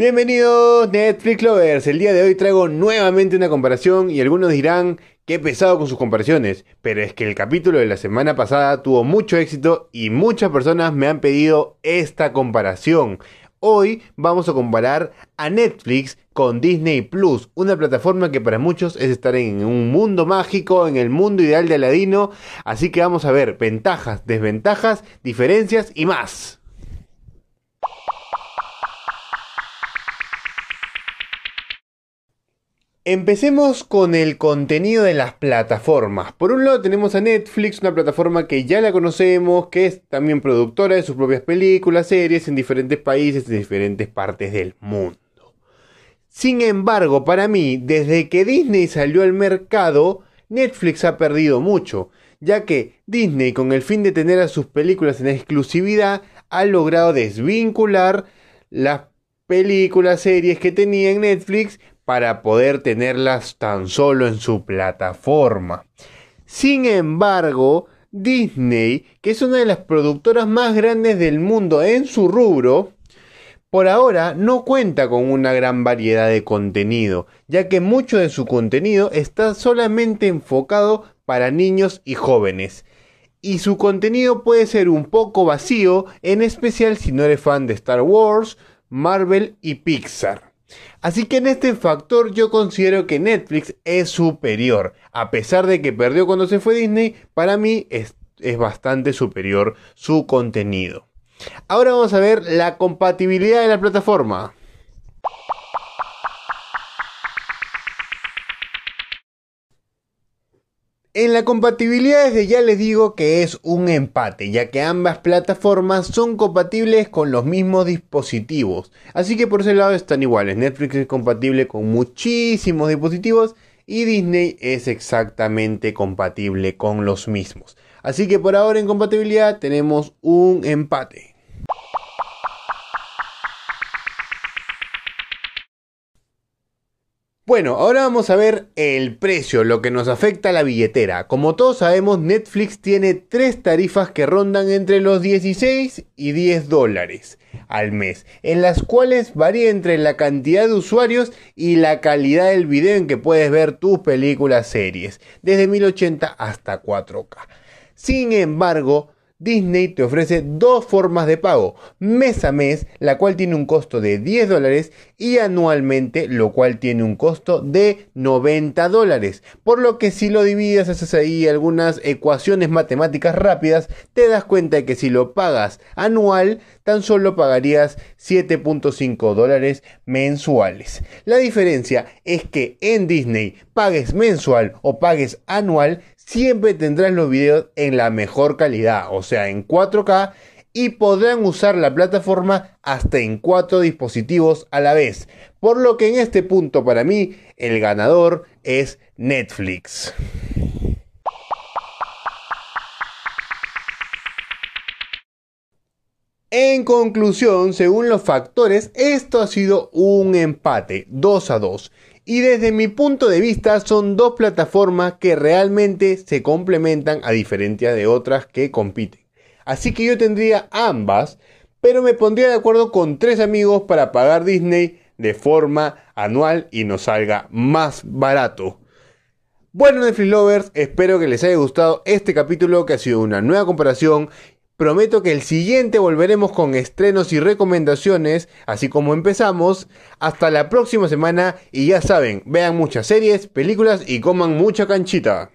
Bienvenidos Netflix Lovers, el día de hoy traigo nuevamente una comparación y algunos dirán que he pesado con sus comparaciones, pero es que el capítulo de la semana pasada tuvo mucho éxito y muchas personas me han pedido esta comparación. Hoy vamos a comparar a Netflix con Disney Plus, una plataforma que para muchos es estar en un mundo mágico, en el mundo ideal de Aladino, así que vamos a ver ventajas, desventajas, diferencias y más. Empecemos con el contenido de las plataformas. Por un lado tenemos a Netflix, una plataforma que ya la conocemos, que es también productora de sus propias películas, series en diferentes países, en diferentes partes del mundo. Sin embargo, para mí, desde que Disney salió al mercado, Netflix ha perdido mucho, ya que Disney, con el fin de tener a sus películas en exclusividad, ha logrado desvincular las películas, series que tenía en Netflix para poder tenerlas tan solo en su plataforma. Sin embargo, Disney, que es una de las productoras más grandes del mundo en su rubro, por ahora no cuenta con una gran variedad de contenido, ya que mucho de su contenido está solamente enfocado para niños y jóvenes. Y su contenido puede ser un poco vacío, en especial si no eres fan de Star Wars, Marvel y Pixar. Así que en este factor yo considero que Netflix es superior. A pesar de que perdió cuando se fue Disney, para mí es, es bastante superior su contenido. Ahora vamos a ver la compatibilidad de la plataforma. En la compatibilidad desde ya les digo que es un empate, ya que ambas plataformas son compatibles con los mismos dispositivos. Así que por ese lado están iguales. Netflix es compatible con muchísimos dispositivos y Disney es exactamente compatible con los mismos. Así que por ahora en compatibilidad tenemos un empate. Bueno, ahora vamos a ver el precio, lo que nos afecta a la billetera. Como todos sabemos, Netflix tiene tres tarifas que rondan entre los 16 y 10 dólares al mes, en las cuales varía entre la cantidad de usuarios y la calidad del video en que puedes ver tus películas series, desde 1080 hasta 4K. Sin embargo, Disney te ofrece dos formas de pago, mes a mes, la cual tiene un costo de 10 dólares, y anualmente, lo cual tiene un costo de 90 dólares. Por lo que si lo divides, haces ahí algunas ecuaciones matemáticas rápidas, te das cuenta de que si lo pagas anual, tan solo pagarías 7.5 dólares mensuales. La diferencia es que en Disney pagues mensual o pagues anual, siempre tendrás los videos en la mejor calidad, o sea, en 4K, y podrán usar la plataforma hasta en cuatro dispositivos a la vez. Por lo que en este punto para mí el ganador es Netflix. En conclusión, según los factores, esto ha sido un empate 2 a 2. Y desde mi punto de vista son dos plataformas que realmente se complementan a diferencia de otras que compiten. Así que yo tendría ambas, pero me pondría de acuerdo con tres amigos para pagar Disney de forma anual y nos salga más barato. Bueno Netflix Lovers, espero que les haya gustado este capítulo que ha sido una nueva comparación Prometo que el siguiente volveremos con estrenos y recomendaciones, así como empezamos. Hasta la próxima semana y ya saben, vean muchas series, películas y coman mucha canchita.